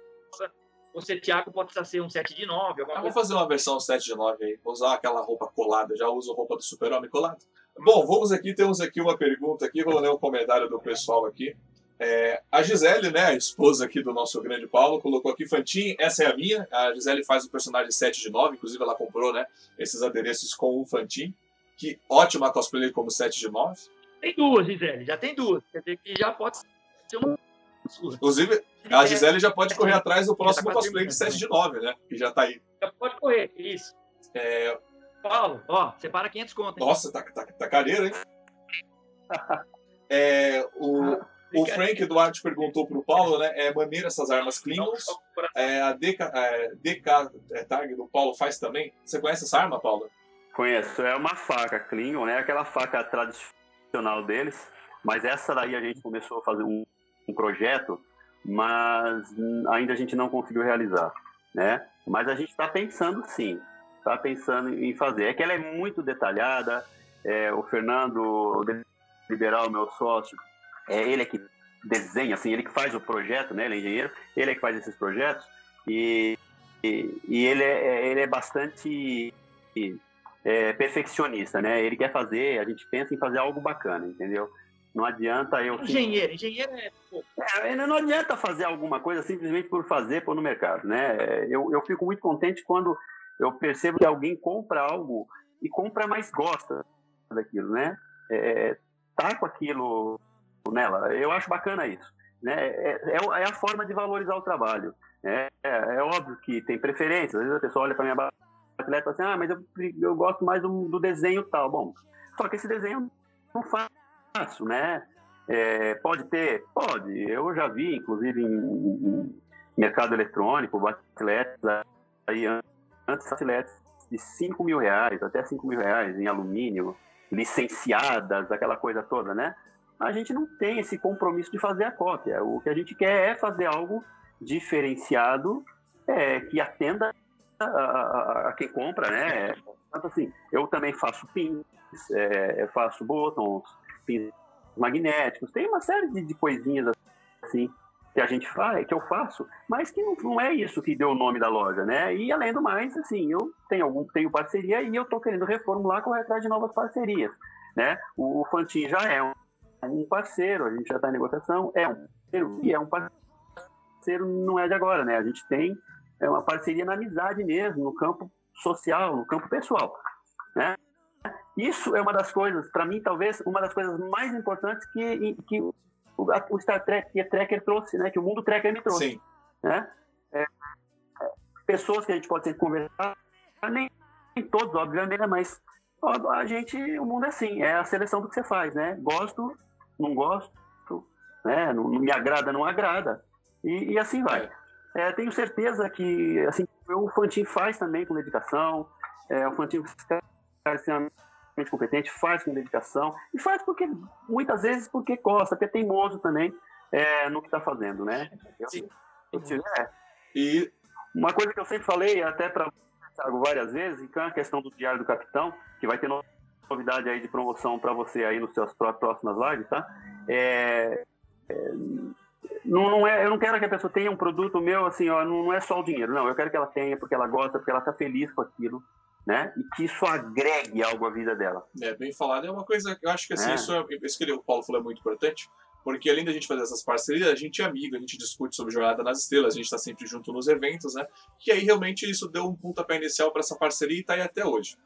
Você, Tiago, pode ser um 7 de 9, alguma Eu vou fazer uma versão 7 de 9 aí. Vou usar aquela roupa colada. Já uso roupa do super-homem colada. Bom, vamos aqui. Temos aqui uma pergunta aqui. Vou ler um comentário do pessoal aqui. É, a Gisele, né, a esposa aqui do nosso grande Paulo, colocou aqui Fantin, essa é a minha. A Gisele faz o personagem 7 de 9, inclusive ela comprou, né, esses adereços com o Fantin. Que ótima cosplay como 7 de 9. Tem duas, Gisele, já tem duas. Quer dizer que já pode ser uma. Inclusive, a Gisele já pode correr atrás do próximo tá cosplay de terminando 7 de 9, né, que já tá aí. Já pode correr, isso. É, Paulo, ó, separa 500 conto. hein? nossa, tá, tá, tá careiro, hein? *laughs* É, o, o Frank Duarte perguntou pro Paulo, né? É maneira essas armas Klingons. É, a DK, é, DK é, Tag do Paulo faz também. Você conhece essa arma, Paulo? Conheço, é uma faca Klingon, né? Aquela faca tradicional deles. Mas essa daí a gente começou a fazer um, um projeto, mas ainda a gente não conseguiu realizar, né? Mas a gente está pensando sim, está pensando em fazer. É que ela é muito detalhada. é, o Fernando Liberal, meu sócio, é ele é que desenha, assim, ele que faz o projeto, né? Ele é engenheiro, ele é que faz esses projetos e, e, e ele, é, ele é bastante é, perfeccionista, né? Ele quer fazer, a gente pensa em fazer algo bacana, entendeu? Não adianta eu. Engenheiro, engenheiro é. pô, É, não adianta fazer alguma coisa simplesmente por fazer, pôr no mercado, né? Eu, eu fico muito contente quando eu percebo que alguém compra algo e compra mais gosta daquilo, né? É, tá com aquilo nela. Eu acho bacana isso. Né? É, é, é a forma de valorizar o trabalho. né? É, é óbvio que tem preferências. Às vezes a pessoa olha para minha bicicleta e fala assim, ah, mas eu, eu gosto mais do, do desenho tal. Bom, só que esse desenho não faço, né? É, pode ter? Pode. Eu já vi, inclusive, em, em mercado eletrônico, bicicletas aí antes bicicletas de 5 mil reais, até 5 mil reais em alumínio, licenciadas, aquela coisa toda, né? A gente não tem esse compromisso de fazer a cópia. O que a gente quer é fazer algo diferenciado é, que atenda a, a, a, quem compra, né? Tanto assim, eu também faço pins, é, faço botões, pins magnéticos, tem uma série de, de, coisinhas assim que a gente faz, que eu faço, mas que não, não, é isso que deu o nome da loja, né? E além do mais, assim, eu tenho algum tenho parceria e eu estou querendo reformular correr atrás de novas parcerias, né? O, o Fantin já é um, um parceiro, a gente já está em negociação, é um parceiro e é um parceiro não é de agora, né? A gente tem é uma parceria na amizade mesmo, no campo social, no campo pessoal, né? Isso é uma das coisas, para mim, talvez, uma das coisas mais importantes que, que o, o Star Trek e a Trekker trouxe, né? Que o mundo Trekker me trouxe. Sim. Né? É, pessoas que a gente pode sempre conversar, nem, nem todos, obviamente, mas ó, a gente, o mundo é assim, é a seleção do que você faz, né? Gosto, não gosto, né? Não, não me agrada, não agrada. E, e assim vai. É, tenho certeza que, assim, o Fantin faz também com dedicação, é, o Fantin é extremamente competente, faz com dedicação, e faz porque, muitas vezes, porque gosta, porque é teimoso também é, no que está fazendo, né? Eu, Sim. Eu, é. E uma coisa que eu sempre falei, até para várias vezes, que é a questão do Diário do Capitão, que vai ter novidade aí de promoção para você aí nos seus próximas lives, tá? É, é, não, não é, eu não quero que a pessoa tenha um produto meu assim, ó, não, não é só o dinheiro, não. Eu quero que ela tenha porque ela gosta, porque ela está feliz com aquilo, né? E que isso agregue algo à vida dela. É, bem falado. É uma coisa que eu acho que assim, É. isso, é, isso que o Paulo falou é muito importante, porque além da gente fazer essas parcerias, a gente é amigo, a gente discute sobre Jornada nas Estrelas, a gente está sempre junto nos eventos, né? Que aí realmente isso deu um pontapé inicial para essa parceria e está aí até hoje.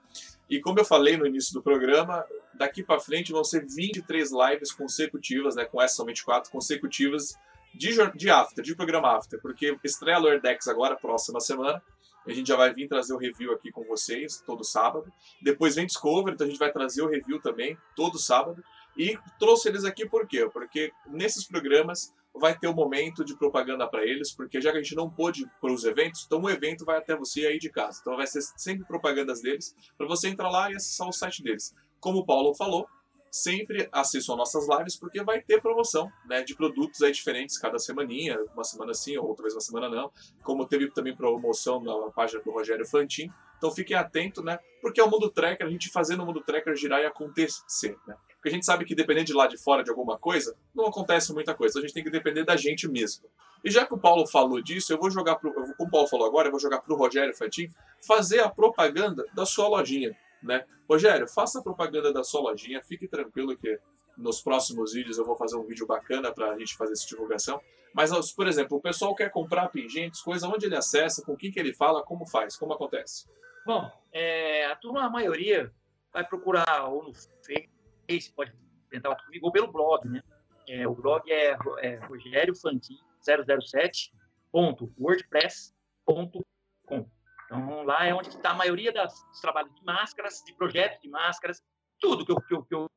E como eu falei no início do programa, daqui para frente vão ser 23 lives consecutivas, né? Com essas são 24 consecutivas de, de after, de programa after, porque estreia Lower Decks agora, próxima semana. A gente já vai vir trazer o review aqui com vocês, todo sábado. Depois vem Discovery, então a gente vai trazer o review também, todo sábado. E trouxe eles aqui por quê? Porque nesses programas vai ter o um momento de propaganda para eles, porque já que a gente não pôde para os eventos, então o evento vai até você aí de casa. Então vai ser sempre propagandas deles, para você entrar lá e acessar o site deles. Como o Paulo falou, sempre assistam nossas lives, porque vai ter promoção né, de produtos aí diferentes cada semaninha, uma semana sim, outra vez uma semana não. Como teve também promoção na página do Rogério Fantin. Então fiquem atentos, né? Porque é o mundo tracker, a gente fazendo o mundo tracker girar e acontecer, né? Porque a gente sabe que dependendo de lá de fora de alguma coisa, não acontece muita coisa. Então a gente tem que depender da gente mesmo. E já que o Paulo falou disso, eu vou jogar pro. Como o Paulo falou agora, eu vou jogar pro Rogério Fantin fazer a propaganda da sua lojinha. Né? Rogério, faça a propaganda da sua lojinha, fique tranquilo que nos próximos vídeos eu vou fazer um vídeo bacana para a gente fazer essa divulgação. Mas, por exemplo, o pessoal quer comprar pingentes, coisa onde ele acessa, com quem que ele fala, como faz, como acontece? Bom, é, a turma, a maioria, vai procurar ou no Face, pode tentar comigo, ou pelo blog, né? É, o blog é, é rogériofantin007.wordpress.com. Então, lá é onde está a maioria das, dos trabalhos de máscaras, de projetos de máscaras, tudo que eu, que eu, que eu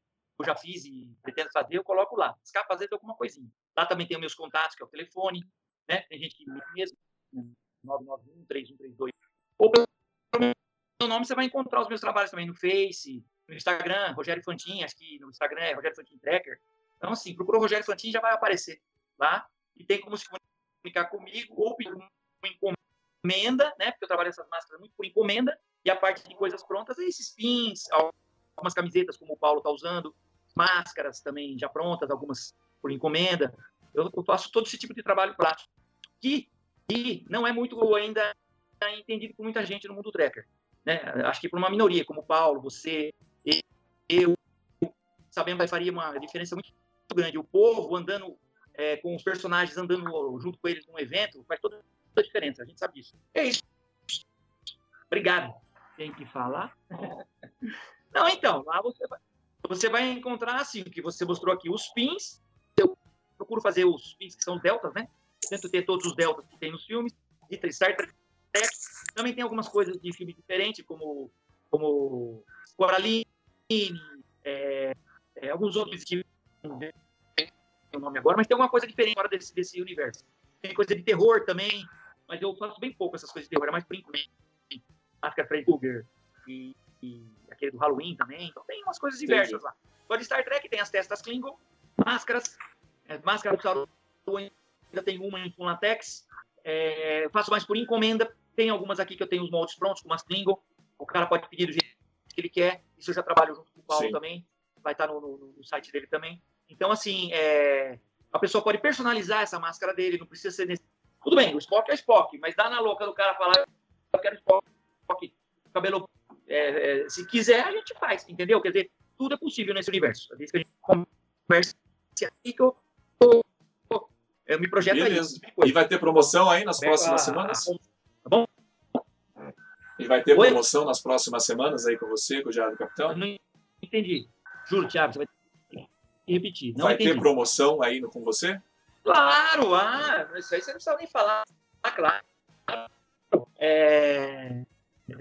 já fiz e pretendo fazer, eu coloco lá. Escapa fazer alguma coisinha. Lá também tem os meus contatos, que é o telefone, né? Tem gente que me mesmo, 991-3132. Ou pelo meu nome você vai encontrar os meus trabalhos também no Face, no Instagram, Rogério Fantin, acho que no Instagram é Rogério Fantin Tracker. Então, assim, procurou Rogério Fantin já vai aparecer lá. E tem como se comunicar comigo ou pedir uma encomenda, né? Porque eu trabalho essas máscaras muito por encomenda. E a parte de coisas prontas é esses pins, algumas camisetas, como o Paulo está usando, máscaras também já prontas, algumas por encomenda. Eu, eu faço todo esse tipo de trabalho prático. Que, que não é muito ainda entendido por muita gente no mundo tracker. Né? Acho que por uma minoria, como o Paulo, você, eu, sabendo que faria uma diferença muito grande. O povo andando é, com os personagens andando junto com eles num evento faz toda a diferença. A gente sabe disso. É isso. Obrigado. Tem que falar? *laughs* Não, então, lá você vai, você vai encontrar assim, que você mostrou aqui, os pins. Eu procuro fazer os pins que são deltas, né? Tento ter todos os deltas que tem nos filmes. De Star Trek. Também tem algumas coisas de filme diferente, como, como Coraline, é, é, alguns outros que não o nome agora, mas tem alguma coisa diferente fora desse, desse universo. Tem coisa de terror também, mas eu faço bem pouco essas coisas de terror, é mais por enquanto. Máscara Freddy Krueger e, e, aquele do Halloween também. Então tem umas coisas diversas Entendi. lá. Agora de Star Trek tem as testas Klingon, máscaras, é, máscara do Sauron, ainda tem uma em latex. É, faço mais por encomenda. Tem algumas aqui que eu tenho os moldes prontos, com umas Klingon. O cara pode pedir do jeito que ele quer. Isso eu já trabalho junto com o Paulo Sim. também. Vai estar no, no, no, site dele também. Então, assim, é, a pessoa pode personalizar essa máscara dele, não precisa ser nesse... Tudo bem, o Spock é Spock, mas dá na louca do cara falar, eu quero Spock, cabelo. É, é, se quiser, a gente faz, entendeu? Quer dizer, tudo é possível nesse universo. Isso que a gente conversa que eu, eu, eu me projeto Beleza. aí. E vai ter promoção aí nas próximas a, semanas? A, tá bom? E vai ter Oi? promoção nas próximas semanas aí com você, com o Diário do Capitão? Não entendi. Juro, Thiago, você vai repetir. Não vai entendi. ter promoção aí com você? Claro, ah, isso aí você não precisa nem falar. Ah, claro. É,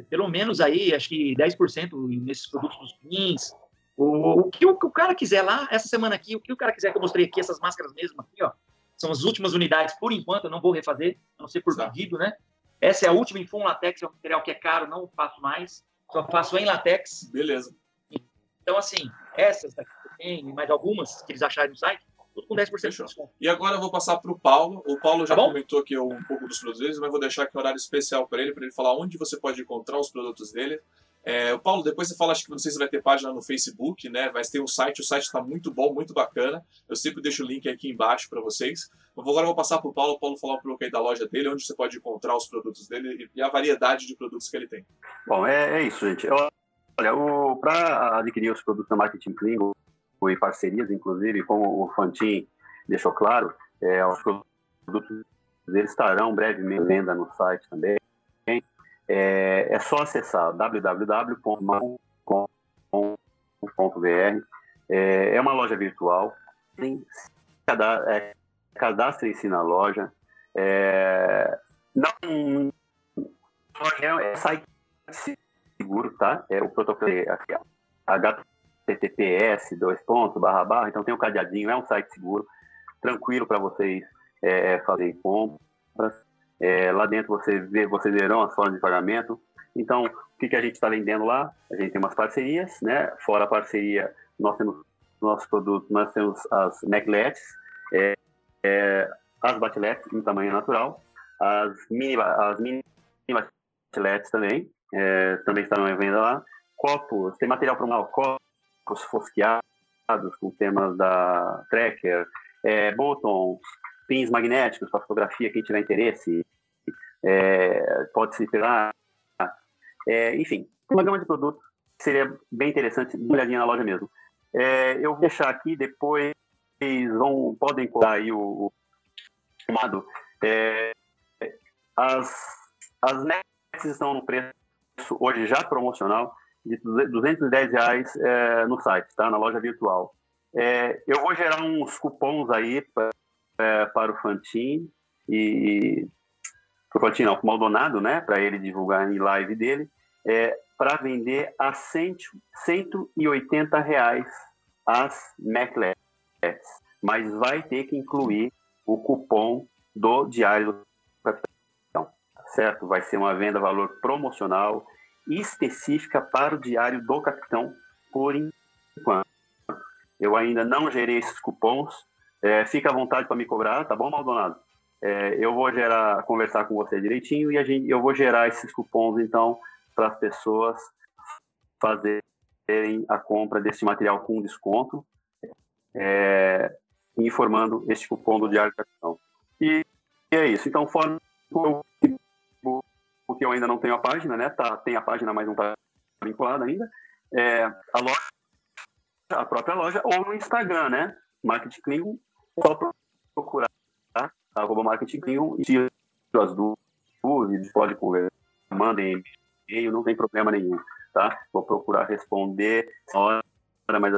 pelo menos aí, acho que 10% nesses produtos dos pins. O, o, que o, o, cara quiser lá, essa semana aqui, o que o cara quiser que eu mostrei aqui, essas máscaras mesmo aqui, ó, são as últimas unidades, por enquanto, eu não vou refazer, a não ser por tá. pedido, né? Essa é a última em full latex, é um material que é caro, não faço mais, só faço em latex. Beleza. Então, assim, essas daqui que tem, mais algumas que eles acharem no site, tudo com 10% Fechou. de desconto. E agora eu vou passar para o Paulo. O Paulo já tá comentou aqui um pouco dos produtos deles, mas vou deixar aqui um horário especial para ele, para ele falar onde você pode encontrar os produtos dele. É, o Paulo, depois você fala, acho que não sei se vai ter página no Facebook, né? Vai ter um site, o site está muito bom, muito bacana. Eu sempre deixo o link aqui embaixo para vocês. Agora eu vou passar para o Paulo, o Paulo falar um pouco aí da loja dele, onde você pode encontrar os produtos dele e a variedade de produtos que ele tem. Bom, é, é isso, gente. Eu, olha, para adquirir os produtos da Marketing Klingon, e parcerias, inclusive, como o Fantin deixou claro, é, os produtos eles estarão brevemente venda no site também. É, é só acessar www.com.br. É, é uma loja virtual. É, Cadastre-se na loja. É, não é, é site seguro, tá? É o protocolo é HTTPS, dois pontos, barra, barra. Então tem um cadeadinho, é um site seguro. tranquilo para vocês é, fazerem compras. É, lá dentro você vê, vocês verão as formas de pagamento. Então, o que, que a gente está vendendo lá? A gente tem umas parcerias, né? Fora a parceria, nós temos nosso produto, nós temos as necklets, é, é, as batiletes em tamanho natural, as mini, as mini batiletes também, é, também estão em venda lá. Copos, tem material para uma copos fosqueados com temas da Tracker, é, botões, pins magnéticos para fotografia, quem tiver interesse, é, pode se pegar. É, enfim, uma gama de produtos seria bem interessante, uma olhadinha na loja mesmo. É, eu vou deixar aqui, depois vão, podem colar aí o, chamado. É, as, as nets estão no preço hoje já promocional de 210 reais é, no site, tá? Na loja virtual. É, eu vou gerar uns cupons aí pra, é, para o Fantin e para o Fantin não, para o Maldonado, né? Para ele divulgar em live dele, é, para vender a 100, 180 reais as MacLets, mas vai ter que incluir o cupom do Diário do Capitão, certo? Vai ser uma venda valor promocional específica para o Diário do Capitão por enquanto. Eu ainda não gerei esses cupons. É, fica à vontade para me cobrar, tá bom, Maldonado? É, eu vou gerar, conversar com você direitinho e a gente, eu vou gerar esses cupons então para as pessoas fazerem a compra desse material com desconto. É, informando este cupom do Diário Capitão. E, e é isso. Então, fora porque eu ainda não tenho a página, né? Tá, tem a página, mas não está vinculada ainda. É, a loja, a própria loja, ou no Instagram, né? Marketing Klingon, só procurar, tá? Arroba Marketing Klingon e tira as dúvidas, pode conversar, mandem e-mail, não tem problema nenhum, tá? Vou procurar responder na hora, mas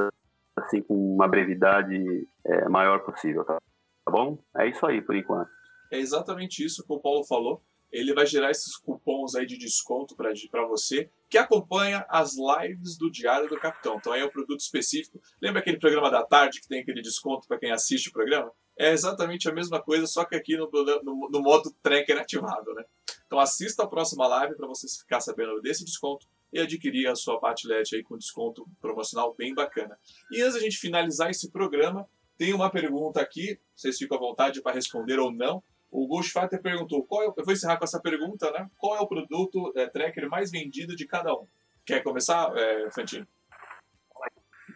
assim, com uma brevidade é, maior possível, tá? tá bom? É isso aí, por enquanto. É exatamente isso que o Paulo falou. Ele vai gerar esses cupons aí de desconto para você que acompanha as lives do Diário do Capitão. Então aí é um produto específico. Lembra aquele programa da tarde que tem aquele desconto para quem assiste o programa? É exatamente a mesma coisa, só que aqui no, no, no modo tracker ativado, né? Então assista a próxima live para você ficar sabendo desse desconto e adquirir a sua patilete aí com desconto promocional bem bacana. E antes da gente finalizar esse programa, tem uma pergunta aqui, vocês ficam à vontade para responder ou não. O Ghostfighter perguntou, qual é, eu vou encerrar com essa pergunta, né? Qual é o produto é, tracker mais vendido de cada um? Quer começar, é, Fantino?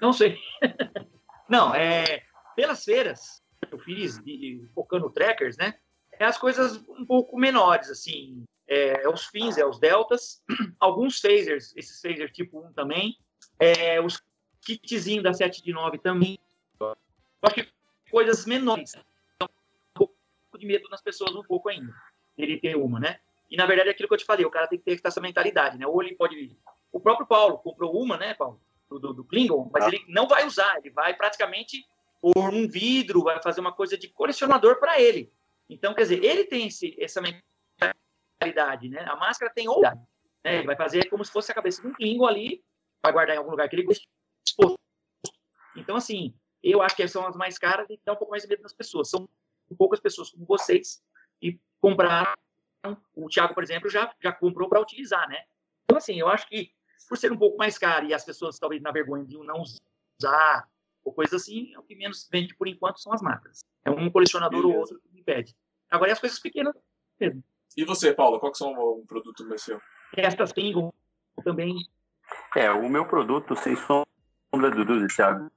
Não sei. *laughs* não, é, pelas feiras que eu fiz, de, focando trackers, né? É as coisas um pouco menores, assim, é, é, os fins, é os deltas, *clears throat* alguns phasers, esses phasers tipo 1 também, é, os kitzinhos da 7 de 9 também. Eu acho que coisas menores. De medo nas pessoas um pouco ainda, ele ter uma, né? E na verdade é aquilo que eu te falei, o cara tem que ter essa mentalidade, né? Ou ele pode. O próprio Paulo comprou uma, né, Paulo? Do, do Klingon, mas ah. ele não vai usar, ele vai praticamente pôr um vidro, vai fazer uma coisa de colecionador para ele. Então, quer dizer, ele tem esse, essa mentalidade né? A máscara tem outra, né? Ele vai fazer como se fosse a cabeça de um Klingon ali, vai guardar em algum lugar que ele exposto. Então, assim, eu acho que são as mais caras e dá um pouco mais de medo nas pessoas. São poucas pessoas como vocês e compraram. O Thiago, por exemplo, já, já comprou para utilizar, né? Então, assim, eu acho que por ser um pouco mais caro e as pessoas talvez na vergonha de não usar ou coisa assim, é o que menos vende por enquanto são as marcas. É um colecionador Beleza. ou outro que impede. Agora, é as coisas pequenas mesmo. E você, Paulo, qual que são o produto do seu? Estas Pingo também. É, o meu produto, sem sombra de dúvida, Thiago,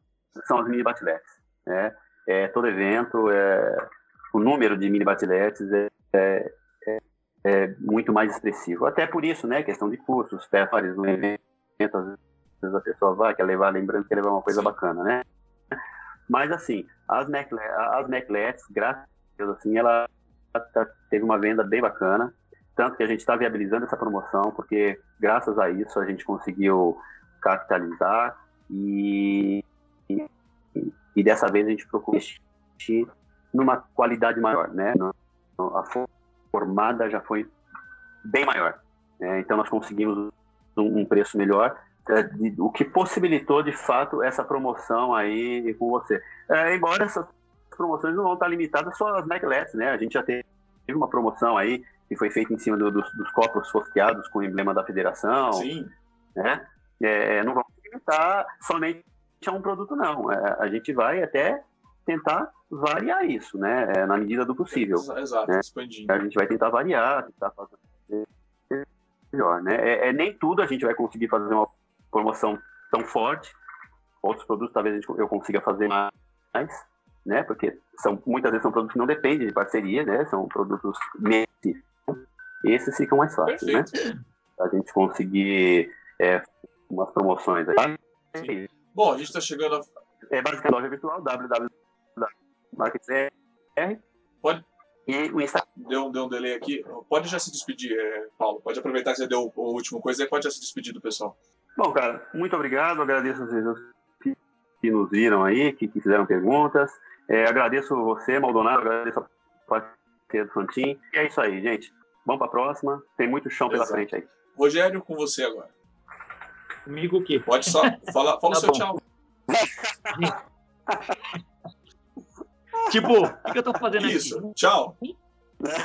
são as mini batiletes. Né? É, todo evento, é, o número de mini batiletes é, é, é, é, muito mais expressivo. Até por isso, né, questão de custos, pés no evento, às vezes a pessoa vai, quer levar, lembrando, quer levar uma coisa bacana, né? Mas, assim, as, as necklets, graças a Deus, assim, ela tá, teve uma venda bem bacana, tanto que a gente está viabilizando essa promoção, porque graças a isso a gente conseguiu capitalizar e, e, e dessa vez a gente procurou investir numa qualidade maior, né? A formada já foi bem maior, né? então nós conseguimos um, preço melhor, é, o que possibilitou de fato essa promoção aí com você. É, embora essas promoções não vão estar limitadas só às necklaces, né? A gente já teve uma promoção aí que foi feita em cima do, dos, dos, copos fosqueados com o emblema da federação. Sim. Né? É, não vamos limitar somente a um produto, não. É, a gente vai até tentar variar isso, né? É, na medida do possível. Exato, né? expandindo. A gente vai tentar variar, tentar fazer melhor, né? É, é, nem tudo a gente vai conseguir fazer uma promoção tão forte. Outros produtos talvez eu consiga fazer mais, né? Porque são, muitas vezes são produtos que não dependem de parceria, né? São produtos nesse. Esses ficam mais fáceis, né? A gente conseguir é, umas promoções aí. Sim. Bom, a gente está chegando a... É basicamente loja virtual, www.marketr. Pode... E o Instagram. Deu, deu um delay aqui. Pode já se despedir, é, Paulo. Pode aproveitar que você deu a última coisa e pode já se despedir do pessoal. Bom, cara, muito obrigado. Agradeço vocês que nos viram aí, que, que fizeram perguntas. É, agradeço você, Maldonado, agradeço a parceria do Fantin. E é isso aí, gente. Vamos para a próxima. Tem muito chão pela Exato. frente aí. Rogério, com você agora. Comigo o quê? Pode só. Fala, fala tá o seu bom. tchau. *laughs* tipo, o que eu tô fazendo Isso, aqui? tchau. É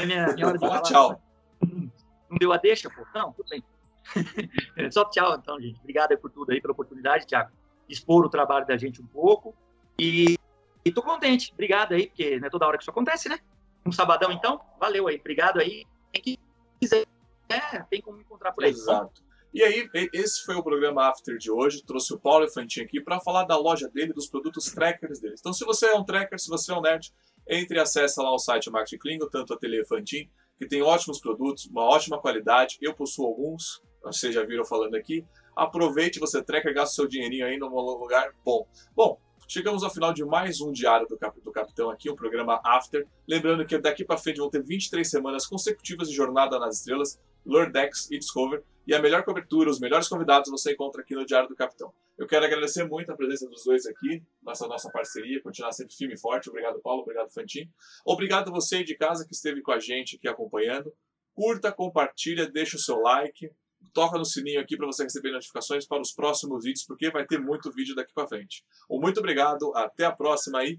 minha, minha hora de Fala tchau. Não deu a deixa, pô? Não, tudo bem. *laughs* Só tchau, então, gente. Obrigado por tudo aí, pela oportunidade, Thiago. Expor o trabalho da gente um pouco. E, e tô contente. Obrigado aí, porque não é toda hora que isso acontece, né? Um sabadão, então. Valeu aí. Obrigado aí. Quem quiser, é, tem como me encontrar por aí. Exato. E aí, esse foi o programa After de hoje. Trouxe o Paulo Infantin aqui para falar da loja dele, dos produtos trackers dele. Então, se você é um tracker, se você é um nerd, entre e acessa lá o site Marketing Klingon, tanto a Ateliê Fantin, que tem ótimos produtos, uma ótima qualidade. Eu possuo alguns, vocês já viram falando aqui. Aproveite, você tracker, gasta seu dinheirinho aí num lugar bom. Bom, Chegamos ao final de mais um Diário do, Cap do Capitão aqui, o um programa After. Lembrando que daqui para frente vão ter 23 semanas consecutivas de Jornada nas Estrelas, Lordex e Discover. E a melhor cobertura, os melhores convidados você encontra aqui no Diário do Capitão. Eu quero agradecer muito a presença dos dois aqui, nossa nossa parceria, continuar sempre firme e forte. Obrigado, Paulo. Obrigado, Fantin. Obrigado a você de casa que esteve com a gente aqui acompanhando. Curta, compartilha, deixa o seu like, toca no sininho aqui para você receber notificações para os próximos vídeos, porque vai ter muito vídeo daqui para frente. Muito obrigado, até a próxima aí.